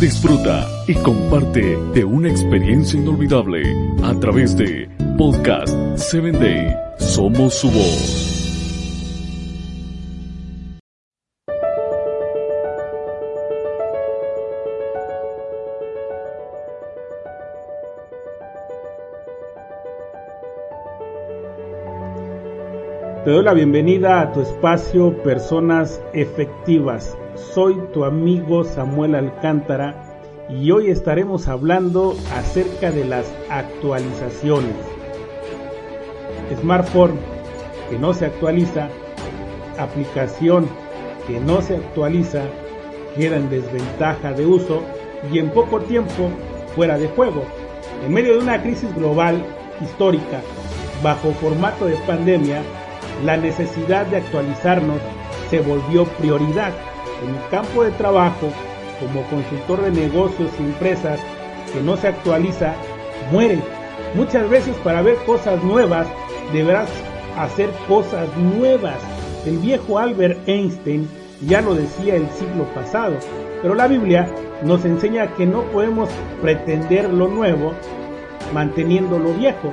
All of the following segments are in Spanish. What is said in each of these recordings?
Disfruta y comparte de una experiencia inolvidable a través de Podcast 7 Day. Somos su voz. Te doy la bienvenida a tu espacio Personas Efectivas. Soy tu amigo Samuel Alcántara y hoy estaremos hablando acerca de las actualizaciones. Smartphone que no se actualiza, aplicación que no se actualiza, queda en desventaja de uso y en poco tiempo fuera de juego. En medio de una crisis global histórica, bajo formato de pandemia, la necesidad de actualizarnos se volvió prioridad. En mi campo de trabajo, como consultor de negocios y empresas que no se actualiza, muere. Muchas veces para ver cosas nuevas deberás hacer cosas nuevas. El viejo Albert Einstein ya lo decía el siglo pasado, pero la Biblia nos enseña que no podemos pretender lo nuevo manteniendo lo viejo.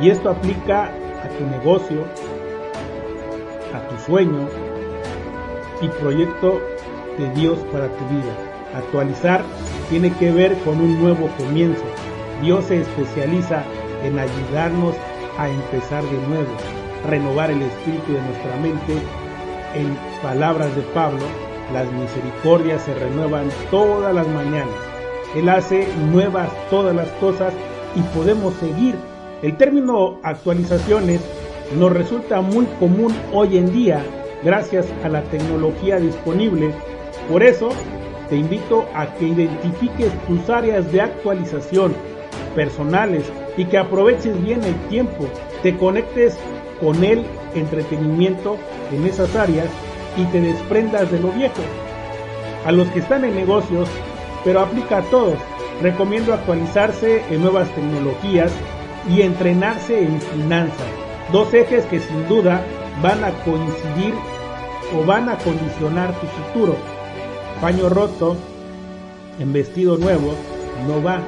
Y esto aplica a tu negocio, a tu sueño y proyecto de Dios para tu vida. Actualizar tiene que ver con un nuevo comienzo. Dios se especializa en ayudarnos a empezar de nuevo, renovar el espíritu de nuestra mente. En palabras de Pablo, las misericordias se renuevan todas las mañanas. Él hace nuevas todas las cosas y podemos seguir. El término actualizaciones nos resulta muy común hoy en día gracias a la tecnología disponible. Por eso, te invito a que identifiques tus áreas de actualización personales y que aproveches bien el tiempo, te conectes con el entretenimiento en esas áreas y te desprendas de lo viejo. A los que están en negocios, pero aplica a todos, recomiendo actualizarse en nuevas tecnologías y entrenarse en finanzas Dos ejes que sin duda van a coincidir o van a condicionar tu futuro. Paño roto en vestido nuevo no va,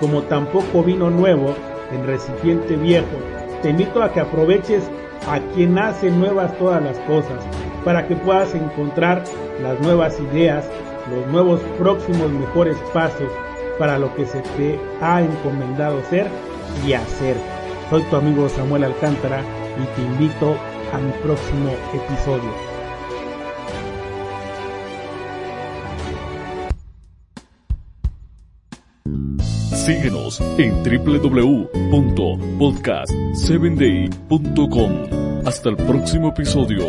como tampoco vino nuevo en recipiente viejo. Te invito a que aproveches a quien hace nuevas todas las cosas, para que puedas encontrar las nuevas ideas, los nuevos próximos mejores pasos para lo que se te ha encomendado ser y hacer. Soy tu amigo Samuel Alcántara y te invito a mi próximo episodio. Síguenos en www.podcast7day.com. Hasta el próximo episodio.